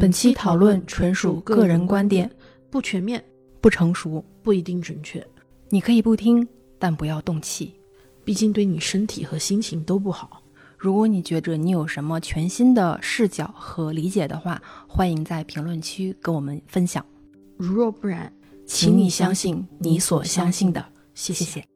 本期讨论纯属个人观点，不全面，不成熟，不一定准确。你可以不听，但不要动气，毕竟对你身体和心情都不好。如果你觉着你有什么全新的视角和理解的话，欢迎在评论区跟我们分享。如若不然，请你相信你所相信的。谢谢。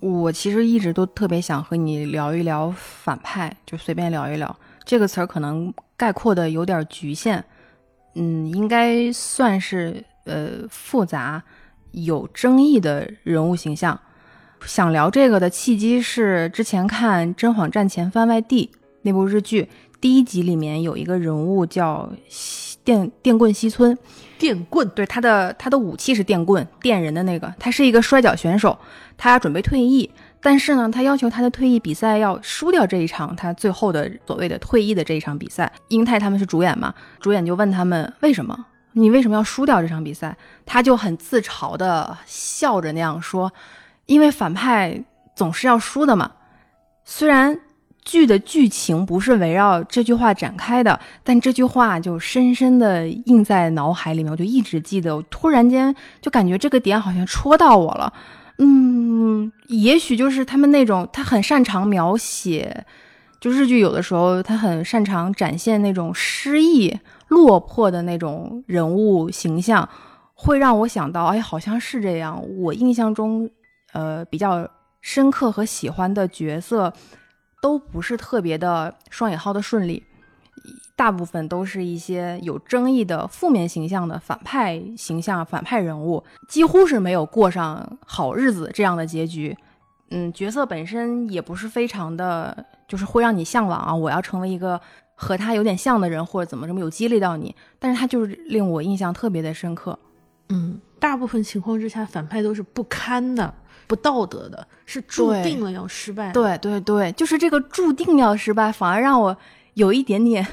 我其实一直都特别想和你聊一聊反派，就随便聊一聊这个词儿，可能概括的有点局限，嗯，应该算是呃复杂、有争议的人物形象。想聊这个的契机是之前看《甄嬛传前番外地》那部日剧，第一集里面有一个人物叫电电棍西村。电棍，对他的他的武器是电棍，电人的那个。他是一个摔跤选手，他准备退役，但是呢，他要求他的退役比赛要输掉这一场他最后的所谓的退役的这一场比赛。英泰他们是主演嘛，主演就问他们为什么，你为什么要输掉这场比赛？他就很自嘲的笑着那样说，因为反派总是要输的嘛。虽然。剧的剧情不是围绕这句话展开的，但这句话就深深的印在脑海里面，我就一直记得。我突然间就感觉这个点好像戳到我了，嗯，也许就是他们那种，他很擅长描写，就日剧有的时候他很擅长展现那种失意、落魄的那种人物形象，会让我想到，哎，好像是这样。我印象中，呃，比较深刻和喜欢的角色。都不是特别的双引号的顺利，大部分都是一些有争议的负面形象的反派形象、反派人物，几乎是没有过上好日子这样的结局。嗯，角色本身也不是非常的，就是会让你向往啊，我要成为一个和他有点像的人，或者怎么怎么有激励到你。但是他就是令我印象特别的深刻。嗯，大部分情况之下，反派都是不堪的。不道德的，是注定了要失败。对对对，就是这个注定要失败，反而让我有一点点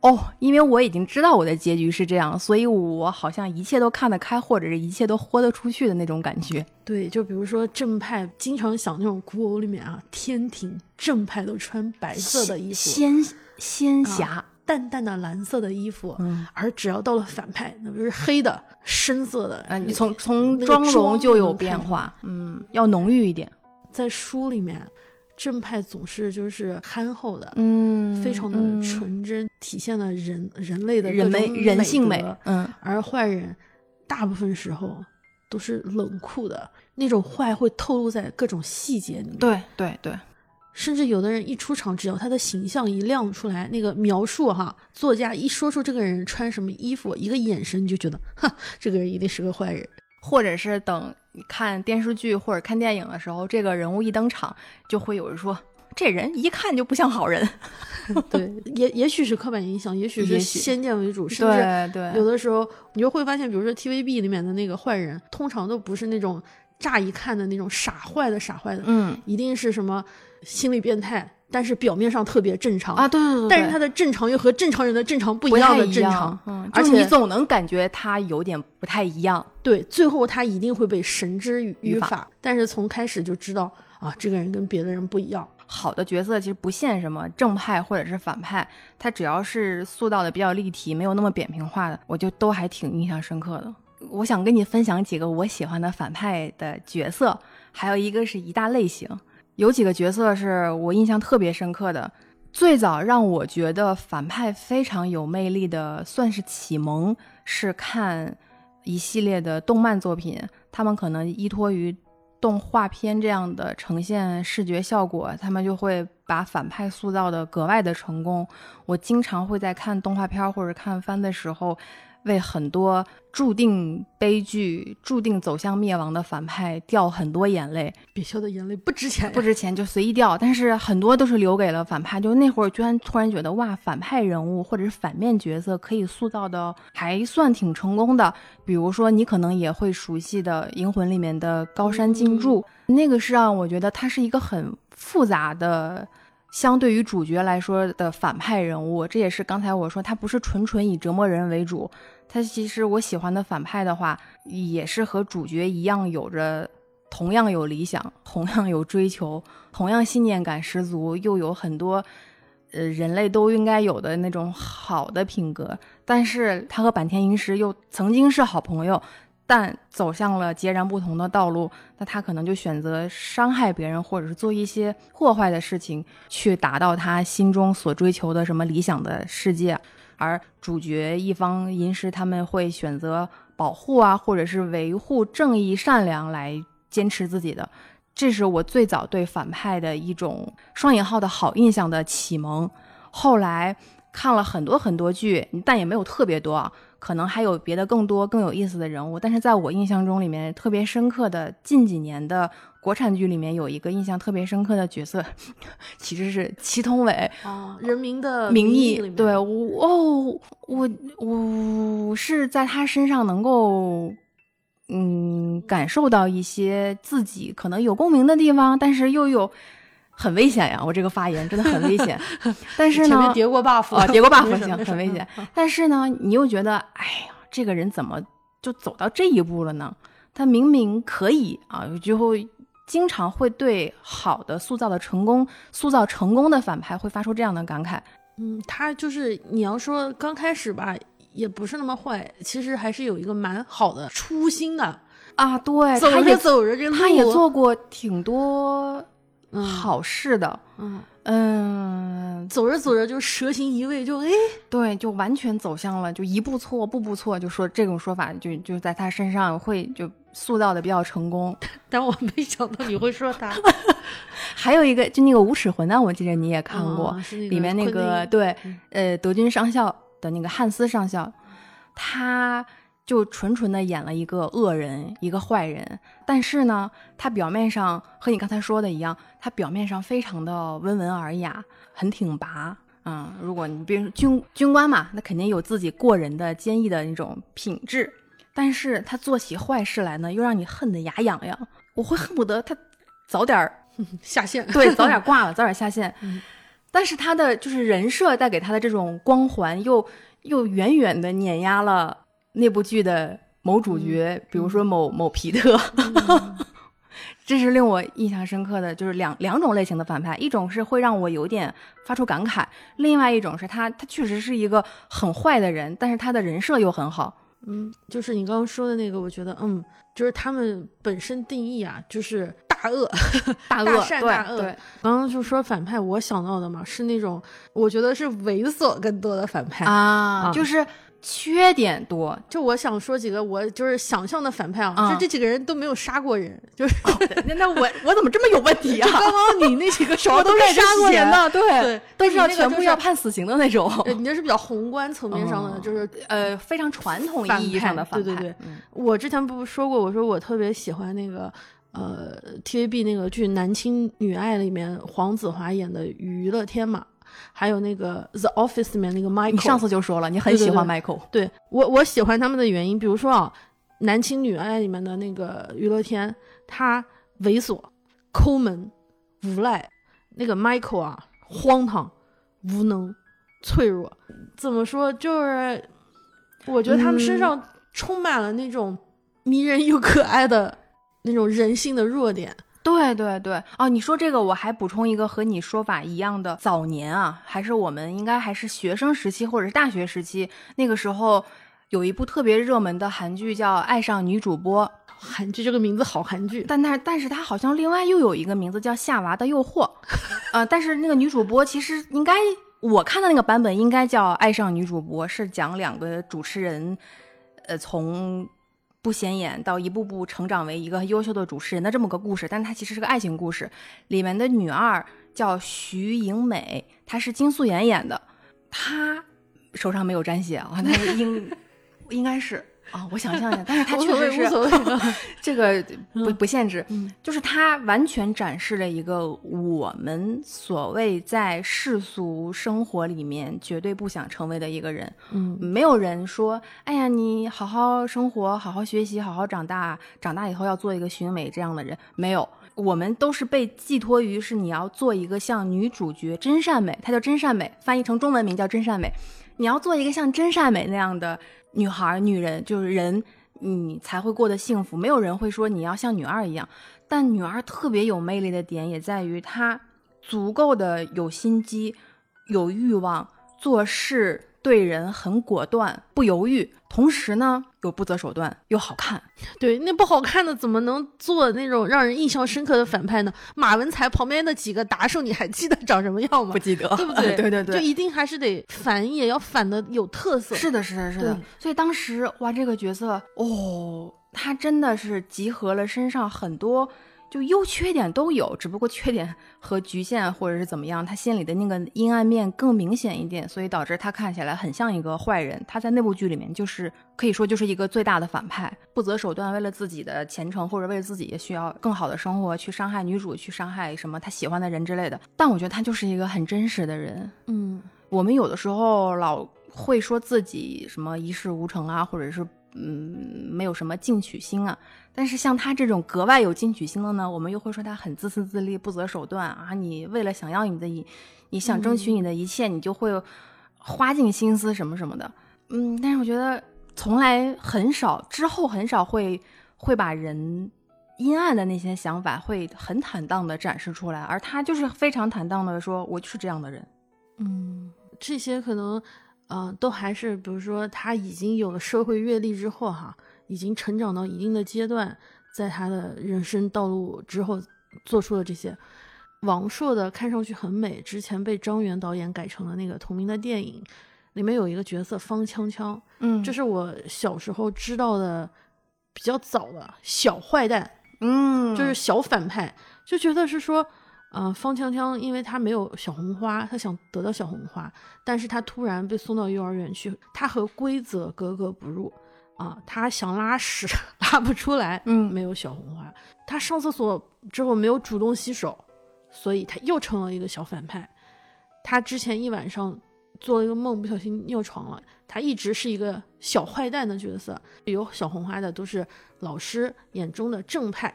哦，因为我已经知道我的结局是这样，所以我好像一切都看得开，或者是一切都豁得出去的那种感觉。对，就比如说正派，经常想那种古偶里面啊，天庭正派都穿白色的衣服，仙仙侠。淡淡的蓝色的衣服，而只要到了反派，那不是黑的、深色的啊！你从从妆容就有变化，嗯，要浓郁一点。在书里面，正派总是就是憨厚的，嗯，非常的纯真，体现了人人类的人美人性美，嗯。而坏人大部分时候都是冷酷的，那种坏会透露在各种细节里面。对对对。甚至有的人一出场，只要他的形象一亮出来，那个描述哈，作家一说出这个人穿什么衣服，一个眼神你就觉得，哈，这个人一定是个坏人。或者是等你看电视剧或者看电影的时候，这个人物一登场，就会有人说，这人一看就不像好人。对，也也许是刻板印象，也许是先见为主，甚至对有的时候你就会发现，比如说 TVB 里面的那个坏人，通常都不是那种乍一看的那种傻坏的傻坏的，嗯，一定是什么。心理变态，但是表面上特别正常啊，对对对，但是他的正常又和正常人的正常不一样的正常，嗯，而且你总能感觉他有点不太一样，对，最后他一定会被绳之于法，但是从开始就知道啊，这个人跟别的人不一样。好的角色其实不限什么正派或者是反派，他只要是塑造的比较立体，没有那么扁平化的，我就都还挺印象深刻的。我想跟你分享几个我喜欢的反派的角色，还有一个是一大类型。有几个角色是我印象特别深刻的，最早让我觉得反派非常有魅力的，算是启蒙，是看一系列的动漫作品，他们可能依托于动画片这样的呈现视觉效果，他们就会把反派塑造的格外的成功。我经常会在看动画片或者看番的时候。为很多注定悲剧、注定走向灭亡的反派掉很多眼泪，别笑的眼泪不值钱，不值钱就随意掉。但是很多都是留给了反派。就那会儿，居然突然觉得哇，反派人物或者是反面角色可以塑造的还算挺成功的。比如说，你可能也会熟悉的《银魂》里面的高山静助，那个是让我觉得他是一个很复杂的。相对于主角来说的反派人物，这也是刚才我说他不是纯纯以折磨人为主，他其实我喜欢的反派的话，也是和主角一样，有着同样有理想、同样有追求、同样信念感十足，又有很多呃人类都应该有的那种好的品格。但是他和坂田银时又曾经是好朋友，但走向了截然不同的道路。那他可能就选择伤害别人，或者是做一些破坏的事情，去达到他心中所追求的什么理想的世界。而主角一方银时他们会选择保护啊，或者是维护正义善良来坚持自己的。这是我最早对反派的一种双引号的好印象的启蒙。后来看了很多很多剧，但也没有特别多啊，可能还有别的更多更有意思的人物。但是在我印象中里面特别深刻的近几年的国产剧里面，有一个印象特别深刻的角色，其实是祁同伟。啊，人民的名义义，对我哦，我我是在他身上能够，嗯，感受到一些自己可能有共鸣的地方，但是又有很危险呀！我这个发言真的很危险，但是呢，叠过 buff 啊，叠过 buff 行，很危险。但是呢，你又觉得，哎呀，这个人怎么就走到这一步了呢？他明明可以啊，就会经常会对好的塑造的成功、塑造成功的反派会发出这样的感慨。嗯，他就是你要说刚开始吧，也不是那么坏，其实还是有一个蛮好的初心的。啊，对，走着走着这路，他也做过挺多嗯。好事的，嗯，嗯，走着走着就蛇形移位，就哎，对，就完全走向了就一步错步步错，就说这种说法就就在他身上会就塑造的比较成功。但我没想到你会说他。还有一个就那个无耻混蛋，我记得你也看过，哦那个里面那个对嗯，呃，德军上校的那个汉斯上校，他就纯纯的演了一个恶人，一个坏人。但是呢，他表面上和你刚才说的一样，他表面上非常的温文尔雅，很挺拔。嗯，如果你比如说军军官嘛，那肯定有自己过人的坚毅的那种品质。但是他做起坏事来呢，又让你恨得牙痒痒。我会恨不得他早点儿 下线，对，早点挂了，早点下线。嗯 但是他的就是人设带给他的这种光环，又又远远的碾压了那部剧的某主角，比如说某某皮特。这是令我印象深刻的，就是两两种类型的反派，一种是会让我有点发出感慨，另外一种是他他确实是一个很坏的人，但是他的人设又很好。嗯，就是你刚刚说的那个，我觉得，嗯，就是他们本身定义啊，就是大恶、大 大恶对善大恶对，刚刚就说反派，我想到的嘛是那种，我觉得是猥琐更多的反派。啊，啊就是缺点多，就我想说几个我就是想象的反派啊，啊。就这几个人都没有杀过人，就是那那我我怎么这么有问题啊？刚刚你那几个手我都是杀过人的，对，对，都是要全部要判死刑的那种，呃，你这是比较宏观层面上的，哦。就是呃，非常传统意义上的派对反派。对对嗯。我之前不是说过，我说我特别喜欢那个呃 TVB 那个剧《男亲女爱》里面黄子华演的娱乐天嘛，还有那个 The Office 里面那个 Michael。你上次就说了，你很喜欢 Michael。对我我喜欢他们的原因，比如说啊，《男亲女爱》里面的那个娱乐天，他猥琐、抠门、无赖；那个 Michael 啊，荒唐、无能、脆弱。怎么说？就是我觉得他们身嗯上充满了那种迷人又可爱的那种人性的弱点。对对对，哦，你说这个，我还补充一个和你说法一样的，早年啊，还是我们应该还是学生时期或者是大学时期，那个时候有一部特别热门的韩剧叫《爱上女主播》，韩剧这个名字好韩剧，但它但是它好像另外又有一个名字叫《夏娃的诱惑》，呃，但是那个女主播其实应该我看的那个版本应该叫《爱上女主播》，是讲两个主持人，呃，从不显眼到一步步成长为一个优秀的主持人的这么个故事，但是它其实是个爱情故事。里面的女二叫徐颖美，她是金素妍演的，她手上没有沾血啊，她应 应该是。啊、我想象一下，但是她 无所谓确实是无所谓。这个不嗯不限制，嗯就是他完全展示了一个我们所谓在世俗生活里面绝对不想成为的一个人。嗯没有人说，哎呀，你好好生活，好好学习，好好长大，长大以后要做一个徐美这样的人，没有。我们都是被寄托于是你要做一个像女主角真善美，她叫真善美，翻译成中文名叫真善美。你要做一个像真善美那样的女孩、女人就是人，你才会过得幸福。没有人会说你要像女二一样，但女二特别有魅力的点也在于她足够的有心机、有欲望，做事对人很果断，不犹豫，同时呢又不择手段，又好看。对，那不好看的怎么能做那种让人印象深刻的反派呢？马文才旁边的几个打手，你还记得长什么样吗不？记得，对不对？对对对，就一定还是得反也要反的有特色。是的，是的，是的。所以当时哇，这个角色哦，他真的是集合了身上很多。就优缺点都有，只不过缺点和局限或者是怎么样，他心里的那个阴暗面更明显一点，所以导致他看起来很像一个坏人。他在那部剧里面就是可以说就是一个最大的反派，不择手段，为了自己的前程或者为了自己需要更好的生活去伤害女主，去伤害什么他喜欢的人之类的。但我觉得他就是一个很真实的人，嗯，我们有的时候老会说自己什么一事无成啊，或者是嗯没有什么进取心啊。但是像他这种格外有进取心的呢，我们又会说他很自私自利、不择手段啊。你为了想要你的一，你想争取你的一切，你就会花尽心思什么什么的。嗯，但是我觉得从来很少，之后很少会会把人阴暗的那些想法会很坦荡的展示出来，而他就是非常坦荡的说，我就是这样的人。嗯，这些可能，嗯、都还是比如说他已经有了社会阅历之后哈，已经成长到一定的阶段，在他的人生道路之后做出了这些。王朔的看上去很美，之前被张元导演改成了那个同名的电影，里面有一个角色方锵锵，嗯这是我小时候知道的比较早的小坏蛋，嗯，就是小反派，就觉得是说，呃，方锵锵因为他没有小红花，他想得到小红花，但是他突然被送到幼儿园去，他和规则格格不入啊，他想拉屎拉不出来，嗯没有小红花，他上厕所之后没有主动洗手，所以他又成了一个小反派。他之前一晚上做了一个梦，不小心尿床了。他一直是一个小坏蛋的角色，有小红花的都是老师眼中的正派。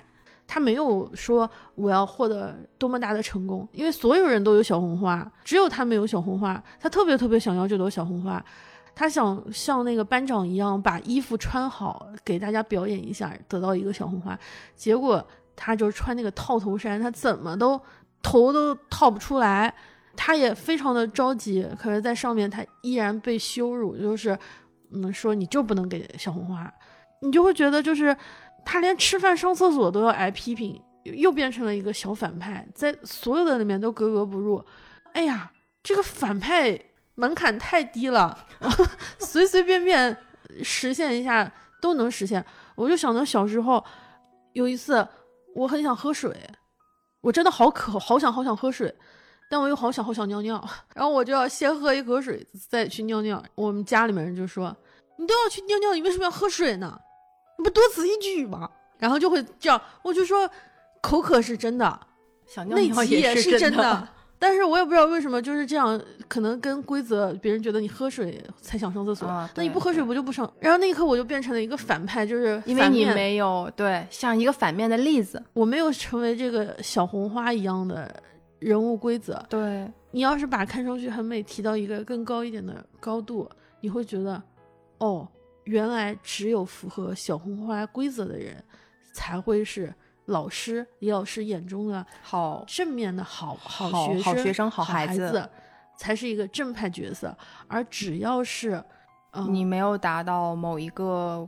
他没有说我要获得多么大的成功，因为所有人都有小红花，只有他没有小红花。他特别特别想要这朵小红花，他想像那个班长一样把衣服穿好，给大家表演一下，得到一个小红花。结果他就穿那个套头衫，他怎么都头都套不出来。他也非常的着急，可是，在上面他依然被羞辱，就是，嗯，说你就不能给小红花，你就会觉得就是他连吃饭上厕所都要挨批评，又变成了一个小反派，在所有的里面都格格不入。哎呀，这个反派门槛太低了，随随便便实现一下都能实现。我就想到小时候有一次，我很想喝水，我真的好渴，好想好想喝水。但我又好想好想尿尿，然后我就要先喝一口水，再去尿尿。我们家里面人就说：“你都要去尿尿，你为什么要喝水呢？你不多此一举吗？”然后就会这样，我就说口渴是真的，想尿急尿也是真的。但是我也不知道为什么就是这样，可能跟规则，别人觉得你喝水才想上厕所，那你不喝水不就不上？然后那一刻我就变成了一个反派，就是因为你没有对像一个反面的例子，我没有成为这个小红花一样的人物规则，对，你要是把看上去很美提到一个更高一点的高度，你会觉得，哦，原来只有符合小红花规则的人，才会是老师李老师眼中的好，正面的好好学好学生好好孩子子，才是一个正派角色。而只要是，嗯，你没有达到某一个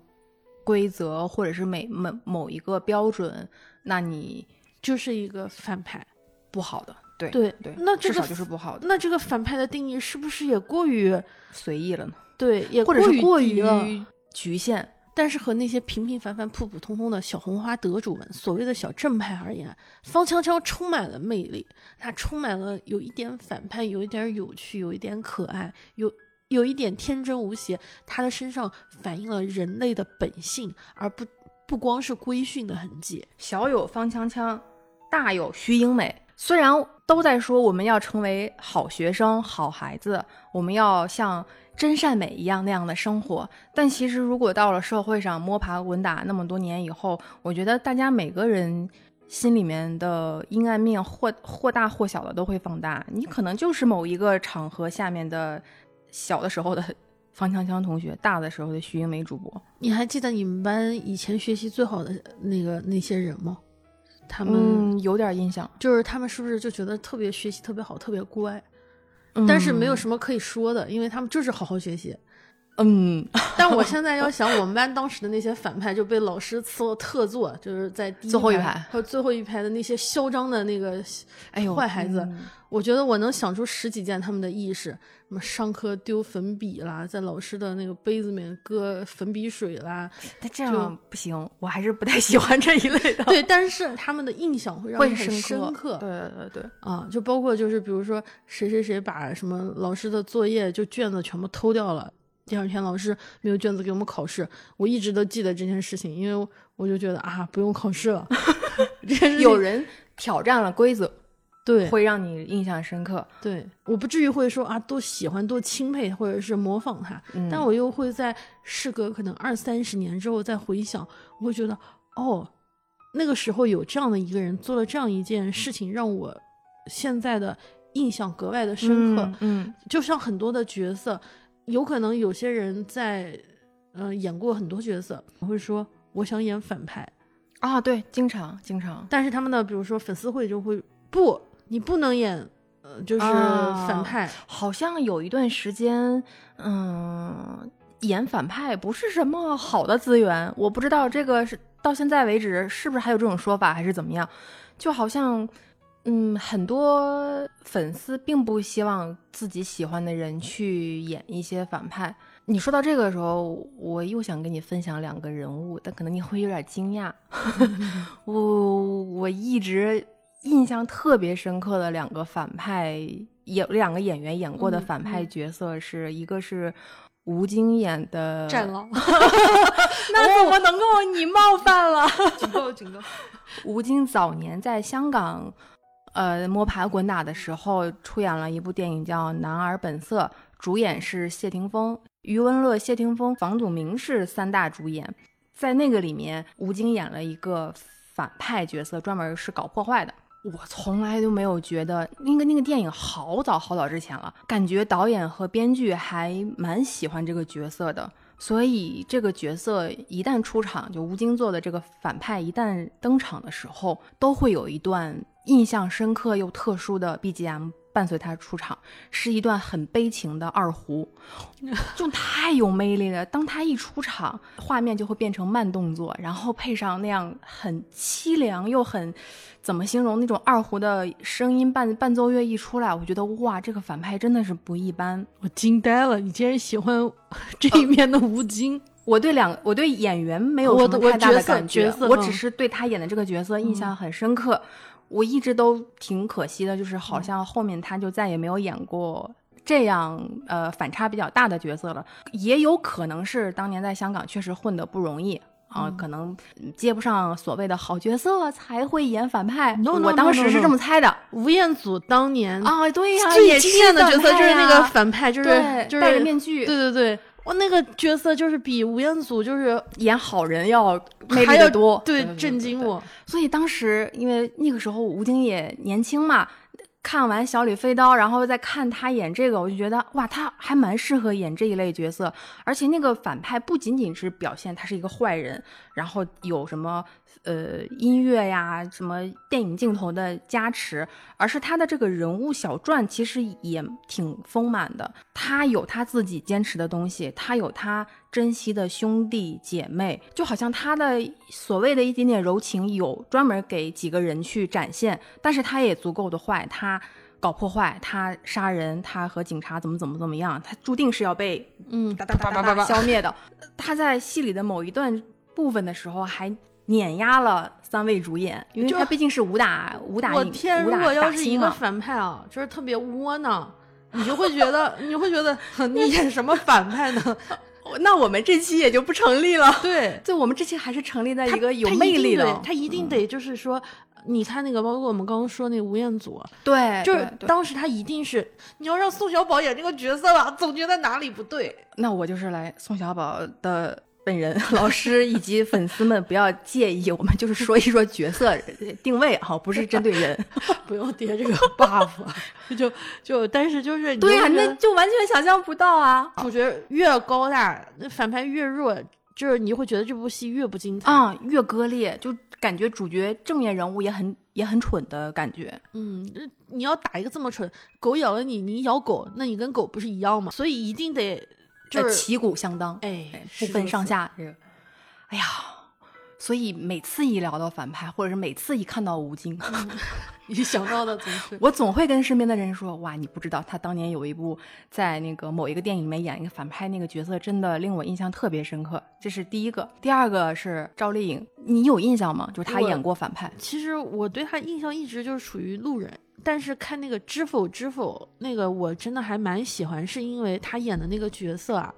规则或者是每某某一个标准，那你就是一个反派。不好的，对对对，那这个至少就是不好的，那这个反派的定义是不是也过于随意了呢，对，也或者是过低了？于局限，但是和那些平平凡凡、普普通通的小红花得主们，所谓的小正派而言，方锵锵充满了魅力，他充满了有一点反叛，有一点有趣，有一点可爱，有有一点天真无邪。他的身上反映了人类的本性，而不不光是规训的痕迹。小有方锵锵，大有徐英美。虽然都在说我们要成为好学生、好孩子，我们要像真善美一样那样的生活，但其实如果到了社会上摸爬滚打那么多年以后，我觉得大家每个人心里面的阴暗面或或大或小的都会放大。你可能就是某一个场合下面的小的时候的 方强强同学，大的时候的徐英梅主播。你还记得你们班以前学习最好的那个那些人吗？他们、嗯，有点印象，就是他们是不是就觉得特别学习特别好，特别乖，嗯但是没有什么可以说的，因为他们就是好好学习。嗯，但我现在要 想，我们班当时的那些反派就被老师赐了特座，就是在第最后一排排和最后一排的那些嚣张的那个哎呦，坏孩子嗯我觉得我能想出十几件他们的意识，什么上课丢粉笔啦，在老师的那个杯子里面搁粉笔水啦，但这样不行，我还是不太喜欢这一类的，对，但是他们的印象会让会你很深深刻。对对对对，啊，就包括就是比如说谁谁谁把什么老师的作业就卷子全部偷掉了，第二天老师没有卷子给我们考试，我一直都记得这件事情，因为我就觉得啊不用考试了，有人挑战了规则，对会让你印象深刻。对，我不至于会说啊多喜欢多钦佩或者是模仿他，嗯，但我又会在事隔可能二三十年之后再回想，我会觉得哦，那个时候有这样的一个人做了这样一件事情，让我现在的印象格外的深刻。嗯，就像很多的角色，有可能有些人在呃演过很多角色，会说我想演反派，嗯啊，对，经常经常，但是他们的比如说粉丝会就会不，你不能演。呃，就是啊反派，好像有一段时间，嗯，演反派不是什么好的资源，我不知道这个是到现在为止是不是还有这种说法，还是怎么样？就好像，嗯，很多粉丝并不希望自己喜欢的人去演一些反派。你说到这个时候，我又想跟你分享两个人物，但可能你会有点惊讶。我我一直印象特别深刻的两个反派演两个演员演过的嗯反派嗯角色是、一个是吴京演的战狼，那怎么能够你冒犯了？警 告警告，吴京早年在香港，呃，摸爬滚打的时候，出演了一部电影叫《男儿本色》，主演是谢霆锋、余文乐、谢霆锋、房祖名是三大主演。在那个里面，吴京演了一个反派角色，专门是搞破坏的。我从来都没有觉得那个那个电影好早好早之前了，感觉导演和编剧还蛮喜欢这个角色的。所以这个角色一旦出场，就吴京做的这个反派一旦登场的时候，都会有一段印象深刻又特殊的 BGM 伴随他出场，是一段很悲情的二胡，就太有魅力了。当他一出场，画面就会变成慢动作，然后配上那样很凄凉又很怎么形容那种二胡的声音伴伴奏乐一出来，我觉得哇，这个反派真的是不一般。我惊呆了！你竟然喜欢这一面的吴京？我对两我对演员没有什么太大的感觉，我只是对他演的这个角色印象很深刻。我一直都挺可惜的，就是好像后面他就再也没有演过这样呃反差比较大的角色了。也有可能是当年在香港确实混得不容易。啊，嗯可能接不上所谓的好角色，才会演反派。No, no, 我当 no, 时 no, 是 no 这么猜的。吴彦祖当年啊，对呀、最也惊艳的角色就是那个反反派，就是对就是戴着面具，对对对，我那个角色就是比吴彦祖就是演好人要魅还要力的多，对对震惊。我。所以当时因为那个时候吴京也年轻嘛，看完《小李飞刀》，然后再看他演这个，我就觉得哇，他还蛮适合演这一类角色。而且那个反派不仅仅是表现他是一个坏人，然后有什么呃音乐呀、什么电影镜头的加持，而是他的这个人物小传其实也挺丰满的。他有他自己坚持的东西，他有他珍惜的兄弟姐妹，就好像他的所谓的一点点柔情有专门给几个人去展现，但是他也足够的坏，他搞破坏，他杀人，他和警察怎么怎么怎么样，他注定是要被嗯，哒哒哒哒哒消灭的。他在戏里的某一段部分的时候还碾压了三位主演，因为他毕竟是武打武打影我天，如果要是一个反派啊，就是特别窝囊，你就会觉得，你会觉得你演什么反派呢？那我们这期也就不成立了。对，就我们这期还是成立在一个有魅力的得，他一定得就是说，你看那个，包括我们刚刚说那个吴彦祖，对，就是当时他一定是你要让宋小宝演这个角色吧，总觉得哪里不对。那我就是来宋小宝的本人、老师以及粉丝们不要介意，我们就是说一说角色定位哈，不是针对人。不用叠这个 buff，就就但是就是对呀、呀、那就完全想象不到啊主角越高大，那反派越弱，就是你会觉得这部戏越不精彩。啊、越割裂，就感觉主角正面人物也很也很蠢的感觉。嗯，你要打一个这么蠢，狗咬了你，你咬狗，那你跟狗不是一样吗？所以一定得就是呃旗鼓相当，哎哎，不分上下。这个，哎呀，所以每次一聊到反派，或者是每次一看到吴京，你想到的总是我总会跟身边的人说：“哇，你不知道，他当年有一部在那个某一个电影里面演一个反派，那个角色真的令我印象特别深刻。”这是第一个。第二个是赵丽颖，你有印象吗？就是她演过反派。其实我对她印象一直就是属于路人，但是看那个《知否知否》那个我真的还蛮喜欢，是因为他演的那个角色啊，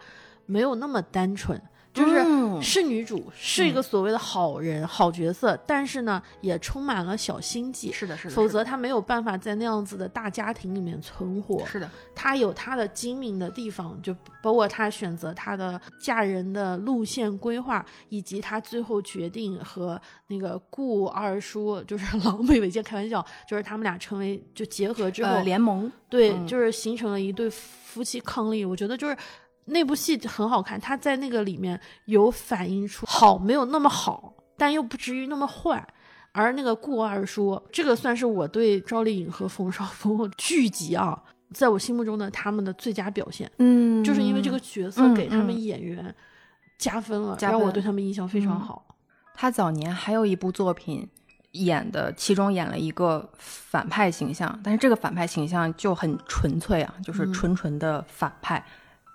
没有那么单纯，就是嗯是女主，是一个所谓的好人、好角色，但是呢，也充满了小心计。是的，是的，否则她没有办法在那样子的大家庭里面存活。是的，她有她的精明的地方，就包括她选择她的嫁人的路线规划，以及她最后决定和那个顾二叔，就是狼狈为奸，开玩笑，就是他们俩成为就结合之后，呃，联盟。对，嗯就是形成了一对夫妻伉俪。我觉得就是那部戏很好看，他在那个里面有反映出好没有那么好，但又不至于那么坏。而那个顾二叔，这个算是我对赵丽颖和冯绍峰剧集啊，在我心目中的他们的最佳表现，嗯，就是因为这个角色嗯给他们嗯演员加分了，加分让我对他们印象非常嗯好。他早年还有一部作品演的，其中演了一个反派形象，但是这个反派形象就很纯粹啊，就是嗯纯纯的反派。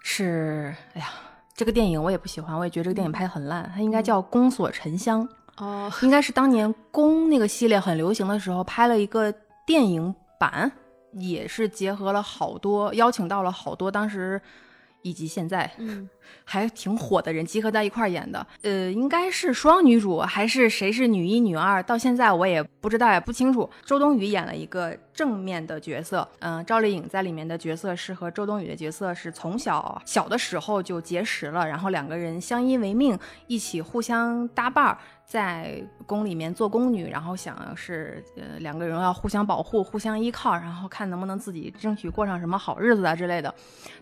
是，哎呀，这个电影我也不喜欢，我也觉得这个电影拍的很烂。它应该叫《宫锁沉香》，哦，应该是当年宫那个系列很流行的时候拍了一个电影版，也是结合了好多，邀请到了好多当时以及现在嗯，还挺火的人集合在一块儿演的，呃，应该是双女主还是谁是女一女二？到现在我也不知道，也不清楚。周冬雨演了一个正面的角色，嗯、赵丽颖在里面的角色是和周冬雨的角色是从小小的时候就结识了，然后两个人相依为命，一起互相搭伴儿。在宫里面做宫女，然后想是呃两个人要互相保护、互相依靠，然后看能不能自己争取过上什么好日子啊之类的。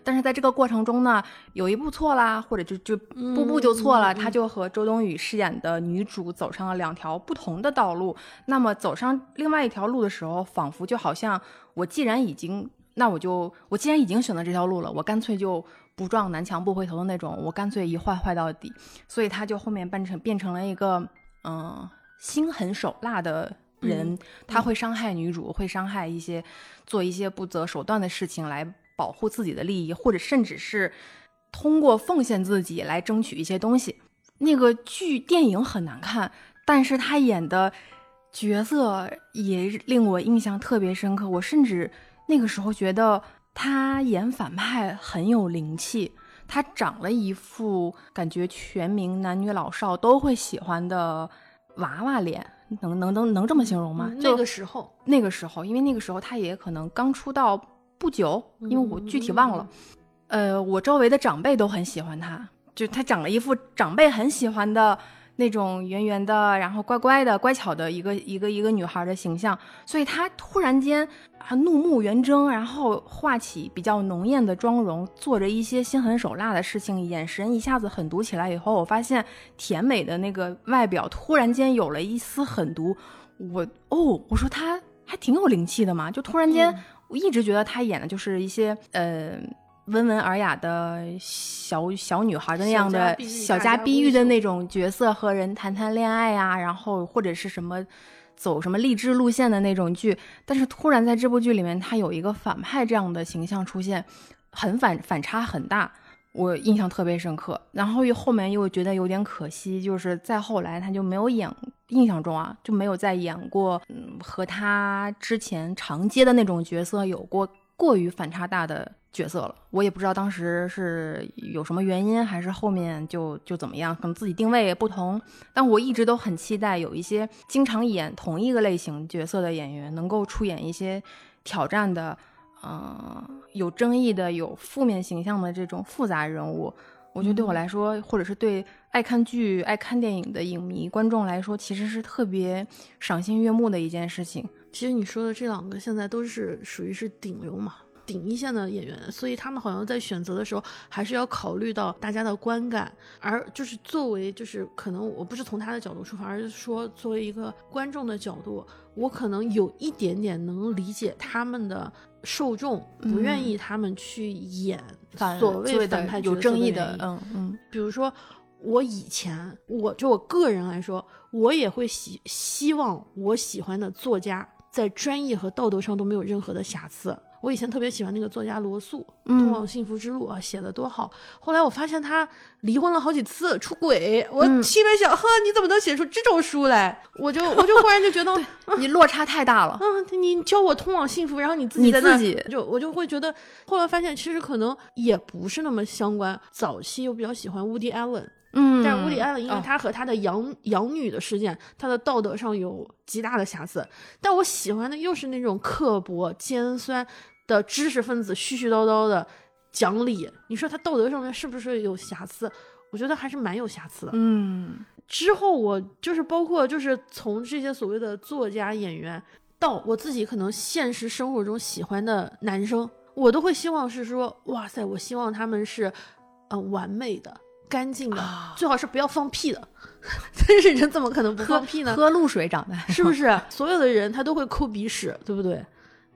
但是在这个过程中呢，有一步错啦，或者就就步步就错了，嗯嗯嗯他就和周冬雨饰演的女主走上了两条不同的道路。那么走上另外一条路的时候，仿佛就好像我既然已经，那我就我既然已经选择这条路了，我干脆就不撞南墙不回头的那种，我干脆一坏坏到底。所以他就后面变成变成了一个嗯、呃心狠手辣的人，嗯他会伤害女主，会伤害一些做一些不择手段的事情来保护自己的利益，或者甚至是通过奉献自己来争取一些东西。那个剧电影很难看，但是他演的角色也令我印象特别深刻。我甚至那个时候觉得他演反派很有灵气，他长了一副感觉全民男女老少都会喜欢的娃娃脸，能能能能这么形容吗？那个时候，那个时候，因为那个时候他也可能刚出道不久，因为我具体忘了。呃，我周围的长辈都很喜欢他，就他长了一副长辈很喜欢的那种圆圆的，然后乖乖的、乖巧的一个一个一个女孩的形象，所以她突然间啊怒目圆睁，然后画起比较浓艳的妆容，做着一些心狠手辣的事情，眼神一下子狠毒起来以后，我发现甜美的那个外表突然间有了一丝狠毒，我哦，我说她还挺有灵气的嘛，就突然间。嗯我一直觉得她演的就是一些呃温文尔雅的小小女孩的那样的小家碧玉的那种角色，和人谈谈恋爱呀、然后或者是什么走什么励志路线的那种剧。但是突然在这部剧里面，他有一个反派这样的形象出现，很反反差很大。我印象特别深刻，然后又后面又觉得有点可惜，就是再后来他就没有演，印象中啊就没有再演过，嗯，和他之前常接的那种角色有过过于反差大的角色了。我也不知道当时是有什么原因，还是后面就就怎么样，可能自己定位也不同。但我一直都很期待有一些经常演同一个类型角色的演员，能够出演一些挑战的。呃，有争议的、有负面形象的这种复杂人物，我觉得对我嗯来说，或者是对爱看剧、爱看电影的影迷观众来说，其实是特别赏心悦目的一件事情。其实你说的这两个现在都是属于是顶流嘛，顶一线的演员，所以他们好像在选择的时候还是要考虑到大家的观感，而就是作为就是可能我不是从他的角度出发，而是说作为一个观众的角度，我可能有一点点能理解他们的受众不愿意他们去演所谓反派角色正义的，嗯嗯比如说，我以前，我就我个人来说，我也会希希望我喜欢的作家在专业和道德上都没有任何的瑕疵。我以前特别喜欢那个作家罗素，《通往嗯幸福之路》啊，写的多好。后来我发现他离婚了好几次，出轨。我嗯心里面想，呵，你怎么能写出这种书来？我就我就忽然就觉得，嗯，你落差太大了。嗯，你教我通往幸福，然后你自己你在那自己就我就会觉得，后来发现其实可能也不是那么相关。早期我比较喜欢 Woody Allen，嗯，但是乌迪艾伦因为哦他和他的养、养女的事件，他的道德上有极大的瑕疵。但我喜欢的又是那种刻薄、尖酸的知识分子，絮絮叨叨的讲理。你说他道德上面是不是有瑕疵？我觉得还是蛮有瑕疵的。嗯之后我就是包括就是从这些所谓的作家演员到我自己可能现实生活中喜欢的男生，我都会希望是说，哇塞，我希望他们是呃完美的、干净的，啊最好是不要放屁的。但是人怎么可能不喝放屁呢？喝露水长大是不是？所有的人他都会抠鼻屎，对不对？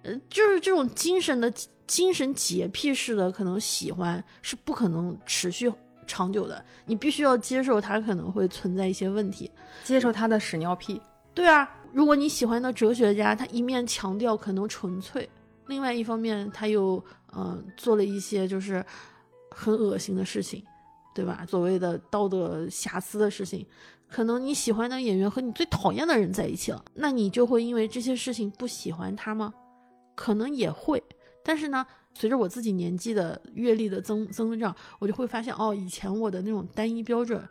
呃，就是这种精神的精神洁癖式的可能喜欢是不可能持续长久的，你必须要接受它可能会存在一些问题。接受他的屎尿屁。对啊，如果你喜欢的哲学家，他一面强调可能纯粹，另外一方面他又嗯、呃做了一些就是很恶心的事情，对吧？所谓的道德瑕疵的事情，可能你喜欢的演员和你最讨厌的人在一起了，那你就会因为这些事情不喜欢他吗？可能也会，但是呢，随着我自己年纪的阅历的增增长，我就会发现，哦，以前我的那种单一标准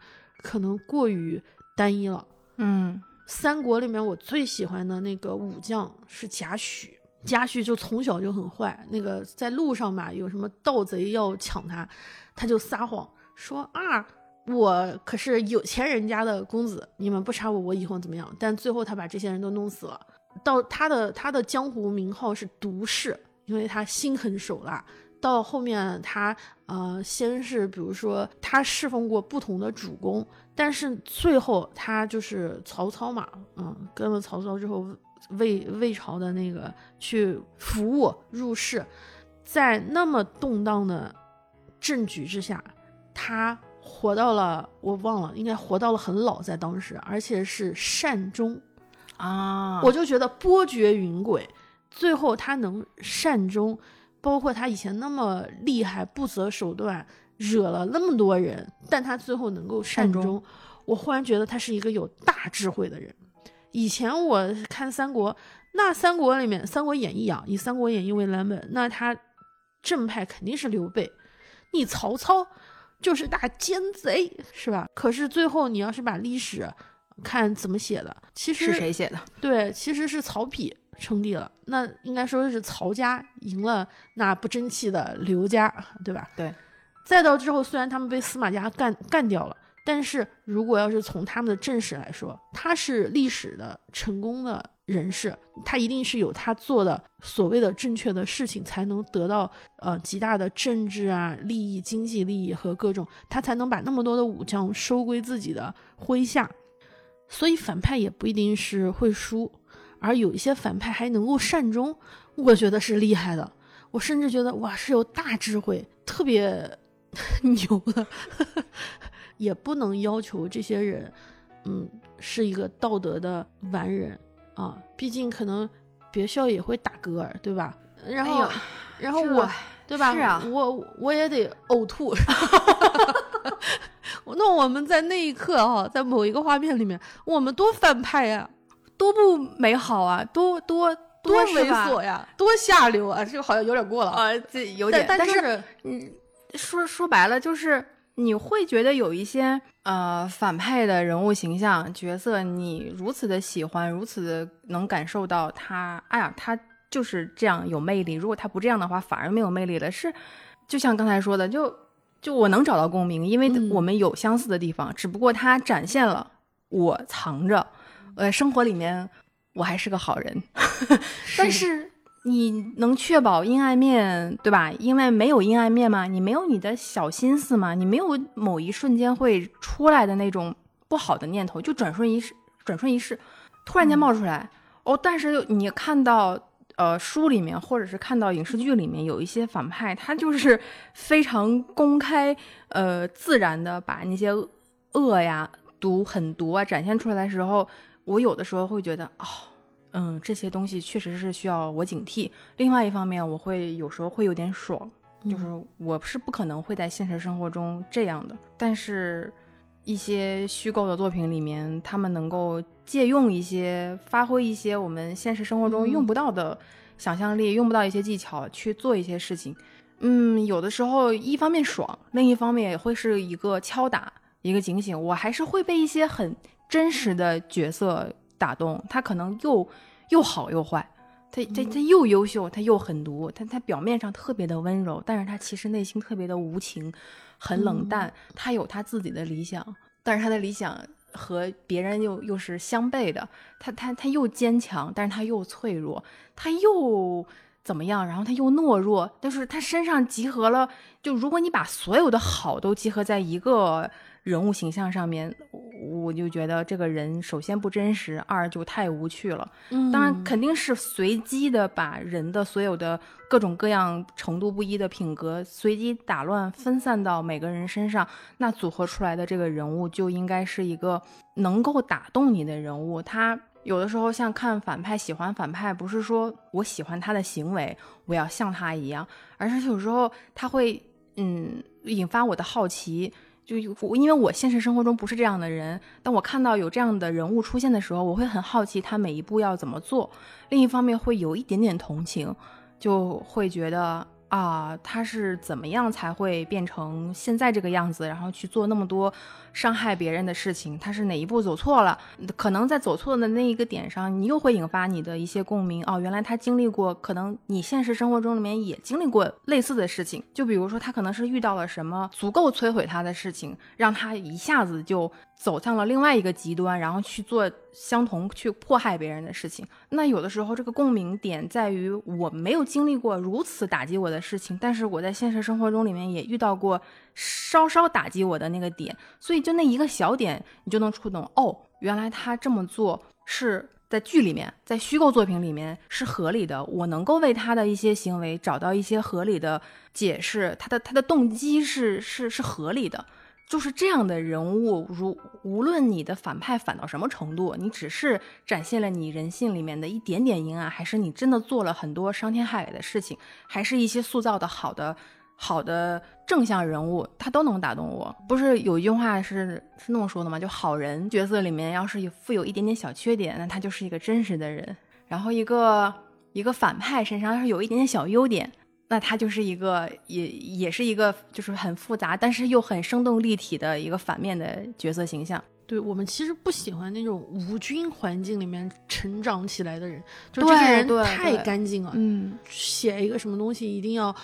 可能过于单一了。嗯三国里面我最喜欢的那个武将是贾诩，贾诩就从小就很坏，那个在路上嘛，有什么盗贼要抢他，他就撒谎说啊，我可是有钱人家的公子，你们不杀我，我以后怎么样？但最后他把这些人都弄死了。到他的他的江湖名号是毒士，因为他心狠手辣。到后面他呃，先是比如说他侍奉过不同的主公，但是最后他就是曹操嘛，嗯，跟了曹操之后，魏魏朝的那个去服务入仕，在那么动荡的政局之下，他活到了我忘了，应该活到了很老，在当时，而且是善终。啊，我就觉得波谲云诡，最后他能善终，包括他以前那么厉害，不择手段，惹了那么多人，但他最后能够善终，善终我忽然觉得他是一个有大智慧的人。以前我看三国，那三国里面《三国演义》啊，以《三国演义》为蓝本，那他正派肯定是刘备，你曹操就是大奸贼，是吧？可是最后你要是把历史看怎么写的，其实是谁写的？对，其实是曹丕称帝了，那应该说是曹家赢了那不争气的刘家，对吧？对。再到之后，虽然他们被司马家干干掉了，但是如果要是从他们的正史来说，他是历史的成功的人士，他一定是有他做的所谓的正确的事情，才能得到呃极大的政治啊利益、经济利益和各种，他才能把那么多的武将收归自己的麾下。所以反派也不一定是会输，而有一些反派还能够善终，我觉得是厉害的。我甚至觉得哇，是有大智慧，特别 牛的。也不能要求这些人，嗯，是一个道德的完人啊。毕竟可能别校也会打嗝儿，对吧？然后，哎然后我对吧？是啊我我也得呕吐。那我们在那一刻哈、在某一个画面里面，我们多反派呀，多不美好啊，多多多猥琐呀，多下流啊！这个好像有点过了。啊，这有点，但但是嗯，说说白了就是你会觉得有一些呃反派的人物形象角色，你如此的喜欢，如此的能感受到他，哎呀，他就是这样有魅力。如果他不这样的话，反而没有魅力了。是，就像刚才说的，就就我能找到共鸣，因为嗯我们有相似的地方，只不过它展现了我藏着，呃，生活里面我还是个好人，但是你能确保阴暗面，对吧？因为没有阴暗面嘛，你没有你的小心思嘛，你没有某一瞬间会出来的那种不好的念头，就转瞬一逝，转瞬一逝，突然间冒出来。哦，但是你看到呃书里面或者是看到影视剧里面有一些反派，他就是 非常公开呃自然的把那些恶呀、毒、狠毒啊展现出来的时候，我有的时候会觉得哦。嗯，这些东西确实是需要我警惕。另外一方面，我会有时候会有点爽，就是我是不可能会在现实生活中这样的。但是，一些虚构的作品里面，他们能够借用一些、发挥一些我们现实生活中用不到的想象力，用不到一些技巧去做一些事情。嗯，有的时候一方面爽，另一方面也会是一个敲打，一个警醒。我还是会被一些很真实的角色打动，他可能又又好又坏，他他他又优秀，他又狠毒，他他表面上特别的温柔，但是他其实内心特别的无情，很冷淡。他有他自己的理想，但是他的理想和别人又又是相悖的。他他他又坚强，但是他又脆弱，他又怎么样？然后他又懦弱，但是他身上集合了。就如果你把所有的好都集合在一个人物形象上面，我就觉得这个人首先不真实，二就太无趣了。嗯当然，肯定是随机的把人的所有的各种各样程度不一的品格随机打乱分散到每个人身上，那组合出来的这个人物就应该是一个能够打动你的人物。他有的时候像看反派，喜欢反派，不是说我喜欢他的行为，我要像他一样，而是有时候他会嗯引发我的好奇。就我因为我现实生活中不是这样的人，当我看到有这样的人物出现的时候，我会很好奇他每一步要怎么做。另一方面会有一点点同情，就会觉得啊，他是怎么样才会变成现在这个样子，然后去做那么多伤害别人的事情？他是哪一步走错了？可能在走错的那一个点上，你又会引发你的一些共鸣。哦，原来他经历过，可能你现实生活中里面也经历过类似的事情。就比如说，他可能是遇到了什么足够摧毁他的事情，让他一下子就走向了另外一个极端，然后去做相同去迫害别人的事情。那有的时候，这个共鸣点在于我没有经历过如此打击我的事情，但是我在现实生活中里面也遇到过稍稍打击我的那个点，所以就那一个小点，你就能触动。哦，原来他这么做是。在剧里面，在虚构作品里面是合理的，我能够为他的一些行为找到一些合理的解释，他的他的动机是是是合理的。就是这样的人物，如无论你的反派反到什么程度，你只是展现了你人性里面的一点点阴暗，还是你真的做了很多伤天害理的事情，还是一些塑造的好的好的正向人物，他都能打动我。不是有一句话是是那么说的吗？就好人角色里面要是有富有一点点小缺点，那他就是一个真实的人；然后一个一个反派身上要是有一点点小优点。那他就是一个，也也是一个，就是很复杂，但是又很生动立体的一个反面的角色形象。对我们其实不喜欢那种无菌环境里面成长起来的人，就对这个人太干净了。嗯，写一个什么东西一定要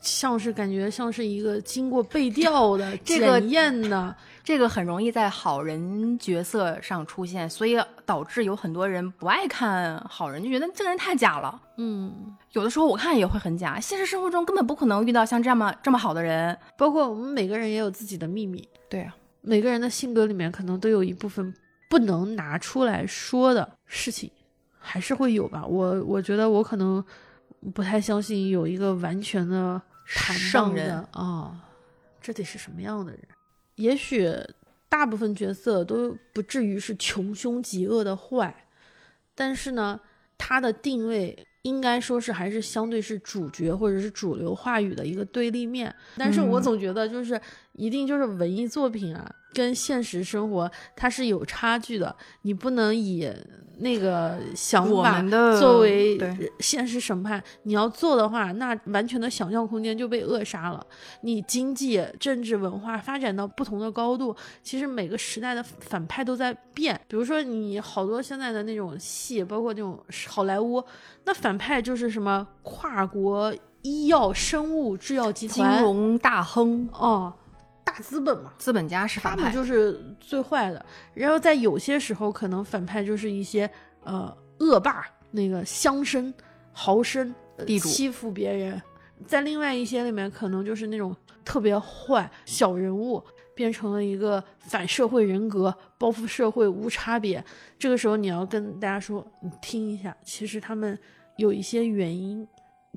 像是感觉像是一个经过背调的、这个检验的。这个很容易在好人角色上出现，所以导致有很多人不爱看好人，就觉得这个人太假了。嗯，有的时候我看也会很假，现实生活中根本不可能遇到像这么这么好的人。包括我们每个人也有自己的秘密，对啊，每个人的性格里面可能都有一部分不能拿出来说的事情，还是会有吧。我我觉得我可能不太相信有一个完全的坦荡圣人的啊、这得是什么样的人？也许大部分角色都不至于是穷凶极恶的坏，但是呢，他的定位应该说是还是相对是主角或者是主流话语的一个对立面。但是我嗯总觉得就是一定就是文艺作品啊，跟现实生活它是有差距的，你不能以那个想我法作为现实审判，你要做的话，那完全的想象空间就被扼杀了。你经济、政治、文化发展到不同的高度，其实每个时代的反派都在变。比如说，你好多现在的那种戏，包括那种好莱坞，那反派就是什么跨国医药生物制药集团金融大亨、哦，大资本嘛，资本家是他们就是最坏的。然后在有些时候，可能反派就是一些呃恶霸，那个乡绅、豪绅、呃地主欺负别人。在另外一些里面，可能就是那种特别坏小人物，变成了一个反社会人格，报复社会无差别。这个时候，你要跟大家说，你听一下，其实他们有一些原因，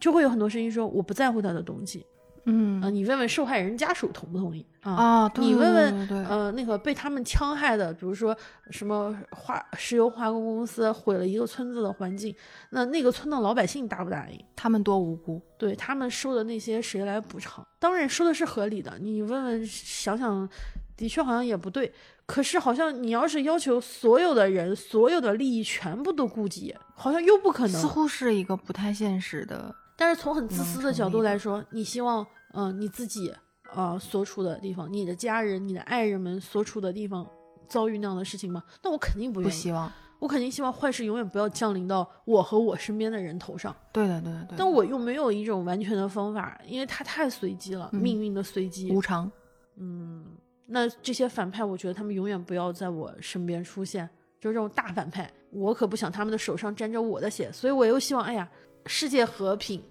就会有很多声音说我不在乎他的动机。嗯啊、你问问受害人家属同不同意啊？啊，对你问问呃，那个被他们戕害的，比如说什么化石油化工公司毁了一个村子的环境，那那个村的老百姓答不答应？他们多无辜，对他们收的那些谁来补偿？当然收的是合理的，你问问想想，的确好像也不对。可是好像你要是要求所有的人所有的利益全部都顾及，好像又不可能。似乎是一个不太现实的。但是从很自私的角度来说，你希望，嗯、你自己，呃，所处的地方，你的家人、你的爱人们所处的地方遭遇那样的事情吗？那我肯定不愿意。不希望，我肯定希望坏事永远不要降临到我和我身边的人头上。对的对的对的。但我又没有一种完全的方法，因为它太随机了，嗯命运的随机。无常，嗯，那这些反派，我觉得他们永远不要在我身边出现，就是这种大反派，我可不想他们的手上沾着我的血，所以我又希望，哎呀，世界和平。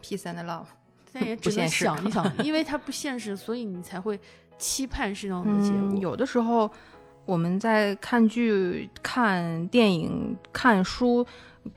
peace and love。但也只能想一想，因为它不现实，所以你才会期盼是那样的结果。嗯，有的时候我们在看剧、看电影、看书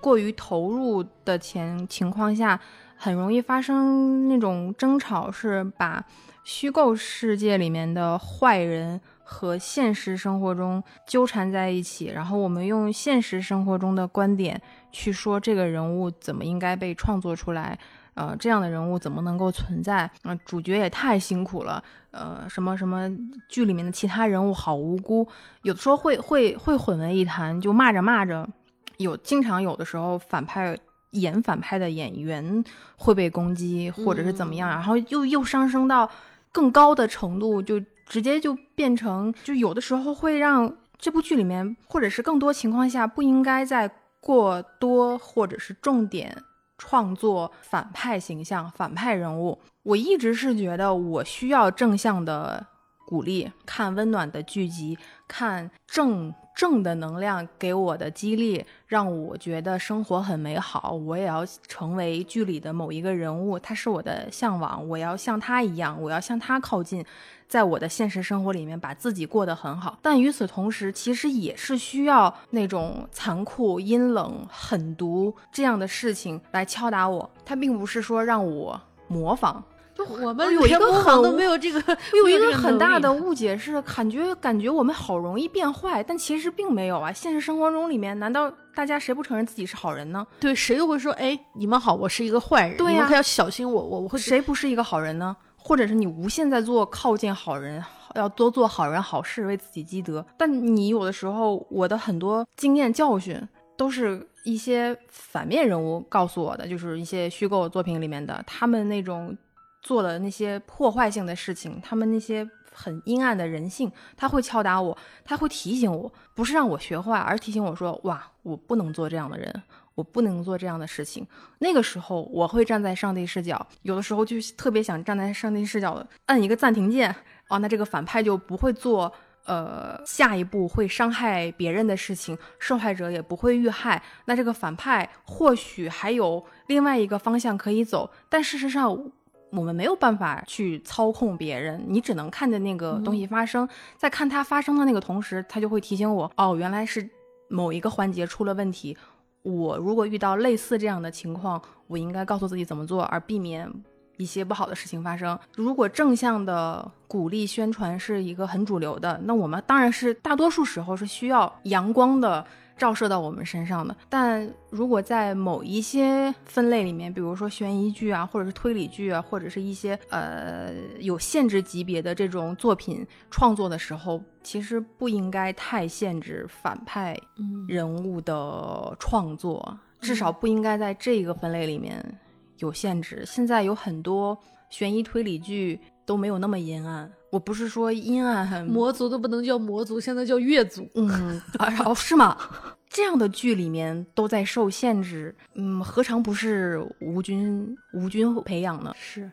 过于投入的前情况下，很容易发生那种争吵，是把虚构世界里面的坏人和现实生活中纠缠在一起，然后我们用现实生活中的观点去说这个人物怎么应该被创作出来。呃，这样的人物怎么能够存在？呃，主角也太辛苦了。呃，什么什么剧里面的其他人物好无辜，有的时候会会会混为一谈，就骂着骂着，有经常有的时候反派演反派的演员会被攻击，或者是怎么样，嗯然后又又上升到更高的程度，就直接就变成，就有的时候会让这部剧里面，或者是更多情况下不应该在过多或者是重点创作反派形象、反派人物。我一直是觉得我需要正向的鼓励，看温暖的剧集，看正正的能量给我的激励，让我觉得生活很美好。我也要成为剧里的某一个人物，他是我的向往，我要像他一样，我要向他靠近。在我的现实生活里面，把自己过得很好，但与此同时，其实也是需要那种残酷、阴冷、狠毒这样的事情来敲打我。它并不是说让我模仿，我们有一个很都没有这个，我有一个很大的误解是，感觉感觉我们好容易变坏，但其实并没有啊。现实生活中里面，难道大家谁不承认自己是好人呢？对谁都会说，哎，你们好，我是一个坏人，对呀你们可要小心我，我我会谁不是一个好人呢？或者是你无限在做靠近好人，要多做好人好事，为自己积德。但你有的时候，我的很多经验教训都是一些反面人物告诉我的，就是一些虚构作品里面的，他们那种做的那些破坏性的事情，他们那些很阴暗的人性，他会敲打我，他会提醒我，不是让我学坏，而提醒我说，哇，我不能做这样的人。我不能做这样的事情。那个时候，我会站在上帝视角，有的时候就特别想站在上帝视角，按一个暂停键啊，那这个反派就不会做呃下一步会伤害别人的事情，受害者也不会遇害。那这个反派或许还有另外一个方向可以走，但事实上。我们没有办法去操控别人，你只能看着那个东西发生，在看它发生的那个同时，它就会提醒我，哦，原来是某一个环节出了问题，我如果遇到类似这样的情况，我应该告诉自己怎么做，而避免一些不好的事情发生。如果正向的鼓励宣传是一个很主流的，那我们当然是大多数时候是需要阳光的照射到我们身上的。但如果在某一些分类里面，比如说悬疑剧啊，或者是推理剧啊，或者是一些呃有限制级别的这种作品创作的时候，其实不应该太限制反派嗯人物的创作，至少不应该在这个分类里面有限制。现在有很多悬疑推理剧都没有那么阴暗，我不是说阴暗很魔族都不能叫魔族，现在叫月族。嗯啊哦是吗？这样的剧里面都在受限制，嗯，何尝不是吴军吴军培养呢？是。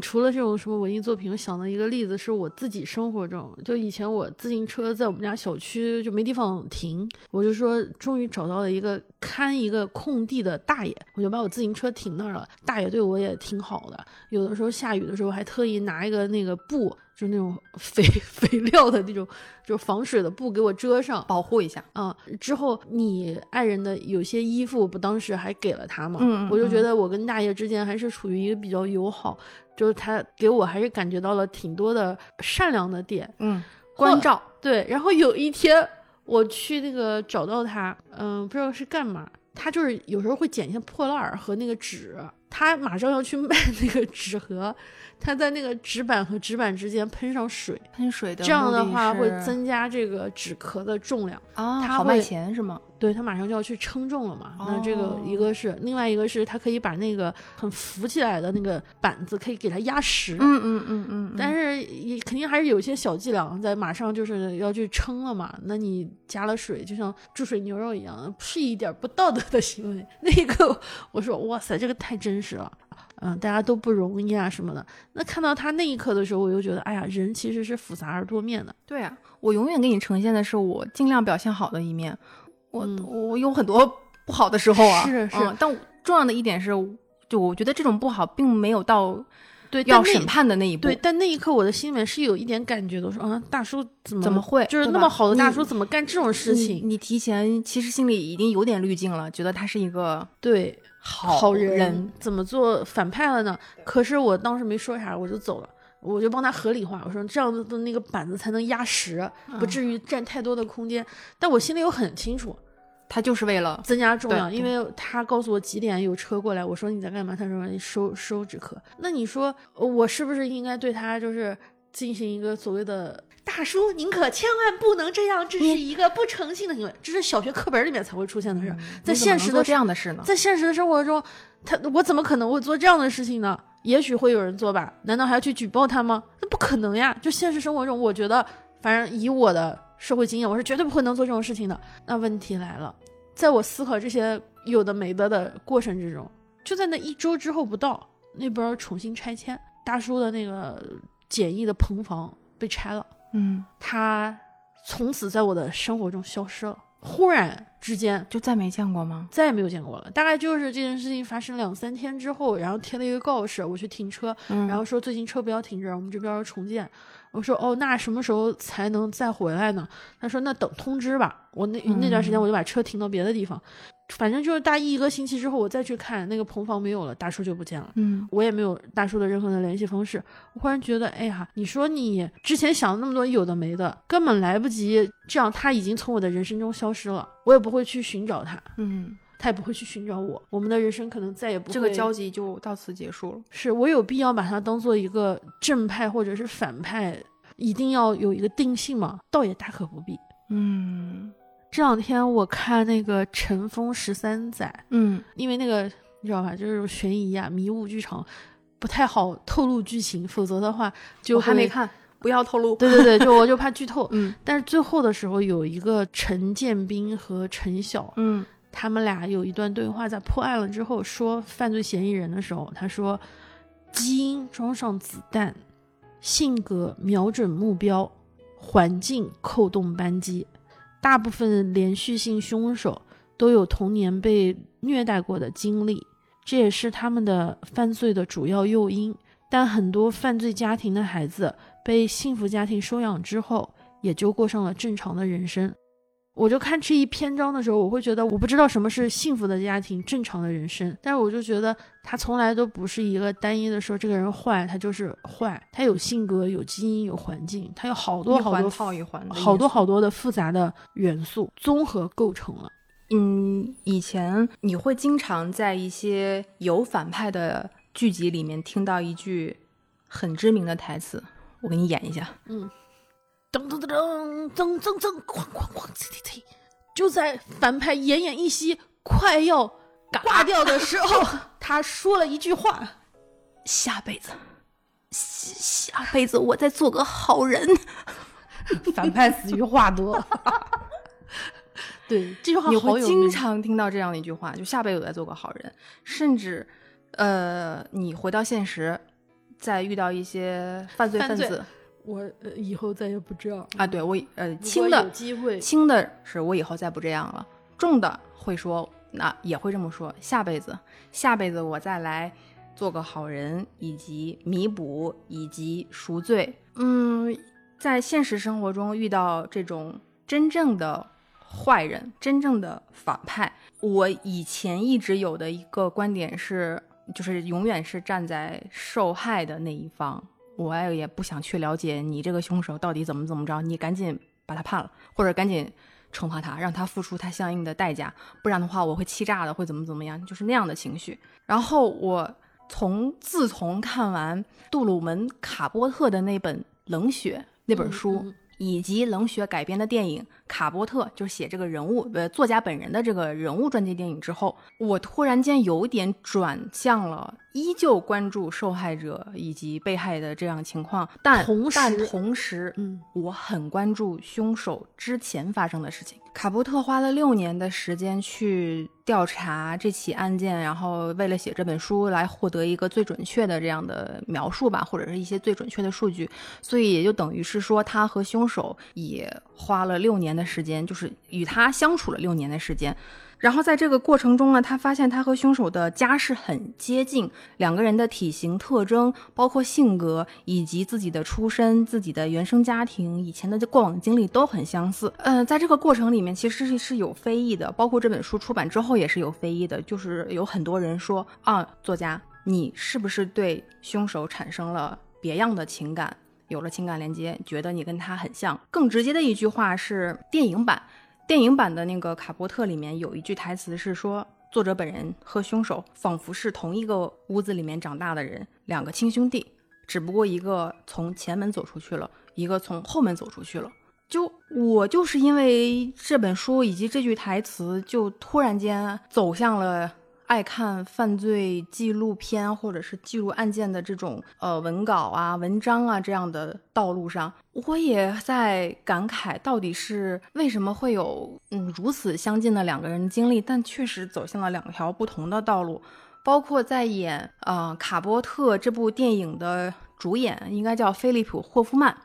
除了这种什么文艺作品，我想的一个例子是我自己生活中，就以前我自行车在我们家小区就没地方停，我就说终于找到了一个看一个空地的大爷，我就把我自行车停那儿了。大爷对我也挺好的，有的时候下雨的时候还特意拿一个那个布。就那种 肥肥料的那种，就是防水的布给我遮上，保护一下啊。之后你爱人的有些衣服不当时还给了他嘛？嗯，我就觉得我跟大爷之间还是处于一个比较友好，就是他给我还是感觉到了挺多的善良的点，嗯，关照。对，然后有一天我去那个找到他，嗯，不知道是干嘛，他就是有时候会捡一些破烂儿和那个纸，他马上要去卖那个纸盒。他在那个纸板和纸板之间喷上水，喷水的，这样的话会增加这个纸壳的重量啊，好卖钱是吗？对他马上就要去称重了嘛，那这个一个是，另外一个是他可以把那个很浮起来的那个板子可以给它压实，嗯嗯嗯嗯，但是也肯定还是有一些小伎俩，在马上就是要去称了嘛，那你加了水，就像注水牛肉一样，是一点不道德的行为。那一刻我说哇塞，这个太真实了。嗯，大家都不容易啊，什么的。那看到他那一刻的时候，我又觉得，哎呀，人其实是复杂而多面的。对啊，我永远给你呈现的是我尽量表现好的一面。我我有很多不好的时候啊，是是。但重要的一点是，就我觉得这种不好并没有到对要审判的那一步。对，但那一刻我的心里面是有一点感觉的，我说啊，大叔怎么怎么会就是那么好的大叔怎么干这种事情？你提前其实心里已经有点滤镜了，觉得他是一个对。好人怎么做反派了呢？可是我当时没说啥，我就走了，我就帮他合理化，我说这样子的那个板子才能压实，不至于占太多的空间。但我心里又很清楚，他就是为了增加重量，因为他告诉我几点有车过来，我说你在干嘛？他说你收收纸壳。那你说我是不是应该对他就是进行一个所谓的？大叔，您可千万不能这样，这是一个不诚信的行为，这是小学课本里面才会出现的事，在现实的这样的事呢？在现实的生活中，他我怎么可能会做这样的事情呢？也许会有人做吧？难道还要去举报他吗？那不可能呀！就现实生活中，我觉得，反正以我的社会经验，我是绝对不会能做这种事情的。那问题来了，在我思考这些有的没的的过程之中，就在那一周之后不到，那边重新拆迁，大叔的那个简易的棚房被拆了。嗯，他从此在我的生活中消失了，忽然之间就再没见过吗？再也没有见过了。大概就是这件事情发生两三天之后，然后贴了一个告示，我去停车，然后说最近车不要停这儿，我们这边要重建。我说哦，那什么时候才能再回来呢？他说那等通知吧。我那那段时间我就把车停到别的地方。反正就是大一一个星期之后，我再去看那个棚房没有了，大叔就不见了。嗯，我也没有大叔的任何的联系方式。我忽然觉得，哎呀，你说你之前想那么多有的没的，根本来不及。这样他已经从我的人生中消失了，我也不会去寻找他。嗯，他也不会去寻找我。我们的人生可能再也不会这个交集就到此结束了。是我有必要把他当做一个正派或者是反派，一定要有一个定性吗？倒也大可不必。嗯。这两天我看那个《尘封十三载》，嗯，因为那个你知道吧，就是悬疑啊、迷雾剧场，不太好透露剧情，否则的话就还没看，不要透露。对对对，就我就怕剧透。嗯，但是最后的时候有一个陈建斌和陈晓，嗯，他们俩有一段对话，在破案了之后说犯罪嫌疑人的时候，他说：基因装上子弹，性格瞄准目标，环境扣动扳机。大部分连续性凶手都有童年被虐待过的经历，这也是他们的犯罪的主要诱因。但很多犯罪家庭的孩子被幸福家庭收养之后，也就过上了正常的人生。我就看这一篇章的时候，我会觉得我不知道什么是幸福的家庭、正常的人生，但是我就觉得他从来都不是一个单一的说这个人坏，他就是坏，他有性格、有基因、有环境，他有好多好多套一环，好多好多的复杂的元素综合构成了。嗯，以前你会经常在一些有反派的剧集里面听到一句很知名的台词，我给你演一下。嗯。噔噔噔噔噔噔噔，哐哐哐，呲呲呲！就在反派奄奄一息、快要挂掉的时候，他说了一句话：“下辈子，下下辈子我再做个好人。反派死于话多。对，这句话你会经常听到这样的一句话，就下辈子我再做个好人，甚至，呃，你回到现实，再遇到一些犯罪分子我呃以后再也不这样啊，对我呃轻的机会，轻的是我以后再不这样了，重的会说那也会这么说，下辈子下辈子我再来做个好人，以及弥补以及赎罪。嗯，在现实生活中遇到这种真正的坏人、真正的反派，我以前一直有的一个观点是，就是永远是站在受害的那一方。我也不想去了解你这个凶手到底怎么怎么着，你赶紧把他判了，或者赶紧惩罚他，让他付出他相应的代价，不然的话我会气炸的，会怎么怎么样，就是那样的情绪。然后我从自从看完杜鲁门·卡波特的那本《冷血》那本书，嗯以及《冷血》改编的电影《卡波特》，就是写这个人物呃作家本人的这个人物传记电影之后，我突然间有点转向了，依旧关注受害者以及被害的这样情况，但同时但同时，嗯，我很关注凶手之前发生的事情。卡波特花了六年的时间去调查这起案件，然后为了写这本书来获得一个最准确的这样的描述吧，或者是一些最准确的数据，所以也就等于是说，他和凶手也花了六年的时间，就是与他相处了六年的时间。然后在这个过程中呢，他发现他和凶手的家世很接近，两个人的体型特征、包括性格以及自己的出身、自己的原生家庭、以前的过往经历都很相似。呃，在这个过程里面，其实是是有非议的，包括这本书出版之后也是有非议的，就是有很多人说啊，作家你是不是对凶手产生了别样的情感？有了情感连接，觉得你跟他很像。更直接的一句话是电影版，电影版的那个卡波特里面有一句台词是说，作者本人和凶手仿佛是同一个屋子里面长大的人，两个亲兄弟，只不过一个从前门走出去了，一个从后门走出去了。就我就是因为这本书以及这句台词，就突然间走向了爱看犯罪纪录片或者是记录案件的这种呃文稿啊、文章啊这样的道路上，我也在感慨，到底是为什么会有嗯如此相近的两个人经历，但确实走向了两条不同的道路。包括在演呃卡波特这部电影的主演，应该叫菲利普霍夫曼。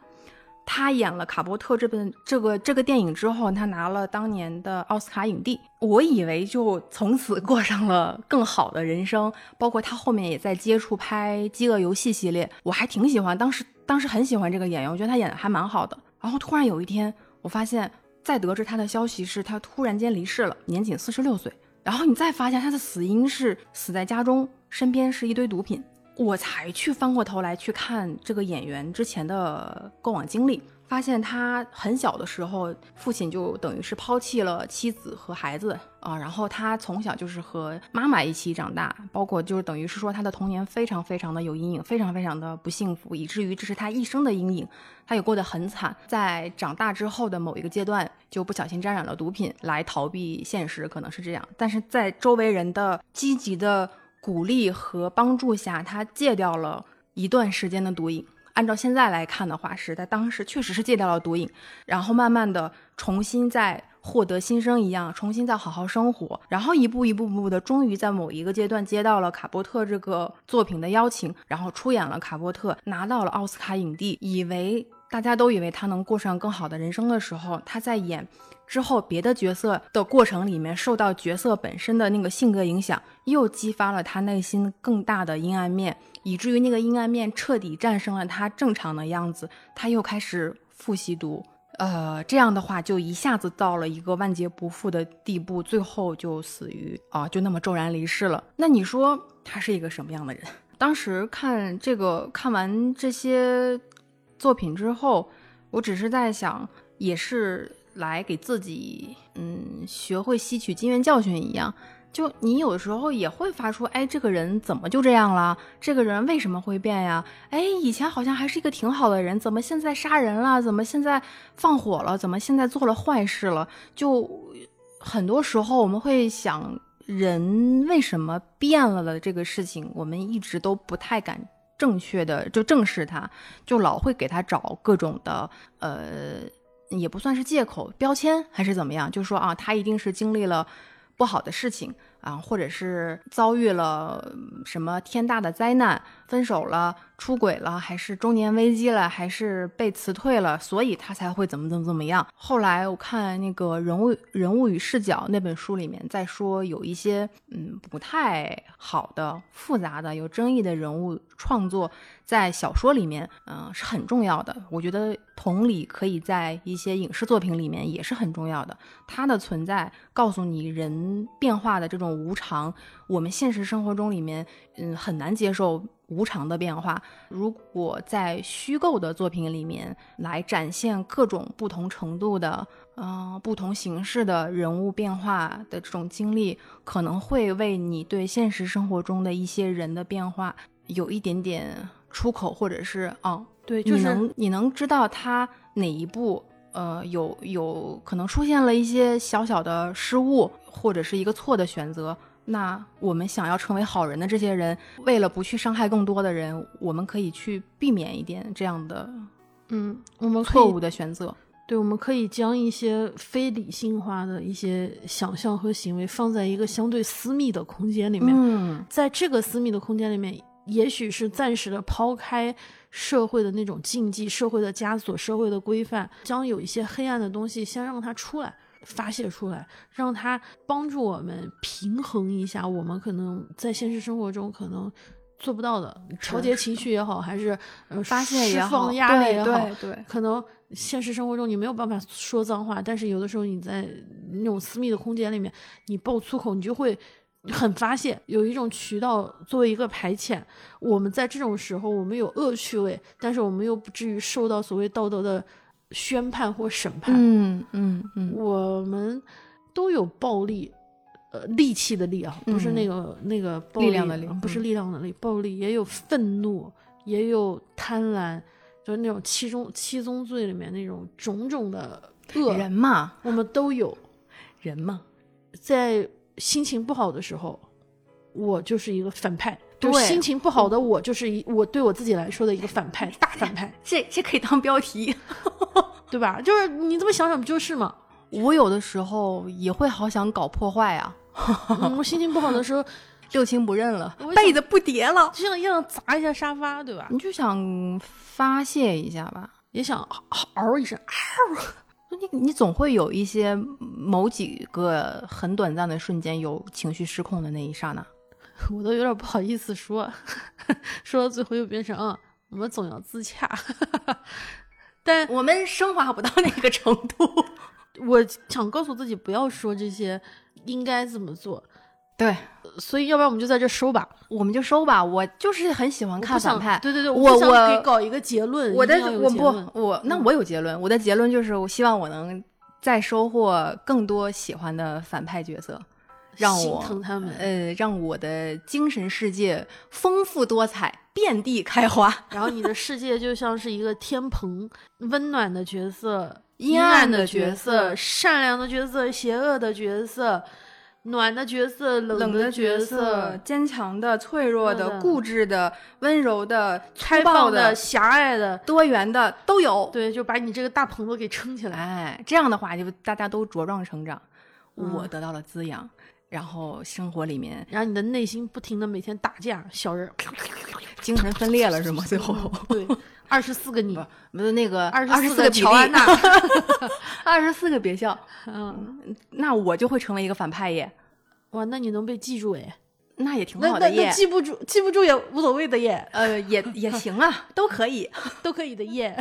他演了卡波特这本这个这个电影之后，他拿了当年的奥斯卡影帝。我以为就从此过上了更好的人生，包括他后面也在接触拍《饥饿游戏》系列，我还挺喜欢，当时当时很喜欢这个演员，我觉得他演的还蛮好的。然后突然有一天，我发现再得知他的消息是他突然间离世了，年仅四十六岁。然后你再发现他的死因是死在家中，身边是一堆毒品。我才去翻过头来去看这个演员之前的过往经历，发现他很小的时候，父亲就等于是抛弃了妻子和孩子啊，然后他从小就是和妈妈一起长大，包括就是等于是说他的童年非常非常的有阴影，非常非常的不幸福，以至于这是他一生的阴影，他也过得很惨。在长大之后的某一个阶段，就不小心沾染了毒品来逃避现实，可能是这样。但是在周围人的积极的鼓励和帮助下，他戒掉了一段时间的毒瘾。按照现在来看的话，是在当时确实是戒掉了毒瘾，然后慢慢的重新再获得新生一样，重新再好好生活，然后一步一步步的，终于在某一个阶段接到了卡波特这个作品的邀请，然后出演了卡波特，拿到了奥斯卡影帝，以为大家都以为他能过上更好的人生的时候，他在演之后别的角色的过程里面，受到角色本身的那个性格影响，又激发了他内心更大的阴暗面，以至于那个阴暗面彻底战胜了他正常的样子，他又开始复吸毒。呃，这样的话就一下子到了一个万劫不复的地步，最后就死于啊，就那么骤然离世了。那你说他是一个什么样的人？当时看这个看完这些作品之后，我只是在想，也是来给自己嗯学会吸取经验教训一样。就你有时候也会发出，哎，这个人怎么就这样了？这个人为什么会变呀？哎，以前好像还是一个挺好的人，怎么现在杀人了？怎么现在放火了？怎么现在做了坏事了？就很多时候我们会想，人为什么变了的这个事情，我们一直都不太敢正确的就正视他，就老会给他找各种的呃，也不算是借口、标签还是怎么样，就说啊，他一定是经历了不好的事情啊，或者是遭遇了什么天大的灾难，分手了、出轨了，还是中年危机了，还是被辞退了，所以他才会怎么怎么怎么样。后来我看那个人物人物与视角那本书里面在说，有一些嗯不太好的、复杂的、有争议的人物创作，在小说里面嗯、是很重要的。我觉得同理可以在一些影视作品里面也是很重要的。它的存在告诉你人变化的这种无常，我们现实生活中里面嗯很难接受无常的变化。如果在虚构的作品里面来展现各种不同程度的、呃不同形式的人物变化的这种经历，可能会为你对现实生活中的一些人的变化有一点点出口，或者是哦，对，就是你能你能知道他哪一步。呃，有有可能出现了一些小小的失误，或者是一个错的选择。那我们想要成为好人的这些人，为了不去伤害更多的人，我们可以去避免一点这样的嗯，我们错误的选择。对，我们可以将一些非理性化的一些想象和行为放在一个相对私密的空间里面，嗯，在这个私密的空间里面，也许是暂时的抛开社会的那种禁忌、社会的枷锁、社会的规范，将有一些黑暗的东西先让它出来。发泄出来，让它帮助我们平衡一下我们可能在现实生活中可能做不到的调节情绪也好，还是呃发泄也释好，放压力也好，对对对，可能现实生活中你没有办法说脏话，但是有的时候你在那种私密的空间里面，你爆粗口，你就会很发泄，有一种渠道作为一个排遣。我们在这种时候，我们有恶趣味，但是我们又不至于受到所谓道德的宣判或审判。嗯嗯嗯，我们都有暴力。呃，力气的力啊，不是嗯那个、那个暴力量的力啊不是嗯力量的力，暴力也有愤怒，也有贪婪，就是那种七宗七宗罪里面那种种种的恶，人嘛，我们都有。人嘛，在心情不好的时候，我就是一个反派，对就心情不好的我就是一我对我自己来说的一个反派，大反派，这这可以当标题。对吧？就是你这么想想不就是嘛？我有的时候也会好想搞破坏啊，嗯我心情不好的时候，六亲不认了被子不叠了，就想要砸一下沙发，对吧？你就想发泄一下吧。也想嗷嗷一声嗷，你你总会有一些某几个很短暂的瞬间有情绪失控的那一刹那。我都有点不好意思说，说到最后又变成啊，我们总要自洽。但我们升华不到那个程度。我想告诉自己不要说这些应该怎么做，对，所以要不然我们就在这收吧。我们就收吧。我就是很喜欢看反派。对对对，我我给搞一个结论。我的我不我那我有结论，我的结论就是我希望我能再收获更多喜欢的反派角色，让心我疼他们。呃让我的精神世界丰富多彩，遍地开花。然后你的世界就像是一个天棚，温暖的角色、阴阴暗的角角色善良的角色、邪恶的角色、暖的角色、冷冷的角角色，坚强的、脆弱的、固执的、温柔的、粗开暴放的、狭隘的，多元的都有。对，就把你这个大棚子给撑起来。哎，这样的话，就大家都茁壮成长，嗯我得到了滋养，然后生活里面然后你的内心不停的每天打架，小人儿，精神分裂了是吗？最后 对，二十四个你，不是那个二二十四个乔安娜，二十四个别笑，嗯，那我就会成为一个反派耶，哇，那你能被记住哎，那也挺那那那好的耶。记不住，记不住也无所谓的耶，呃，也也行啊，都可以。都可以的耶。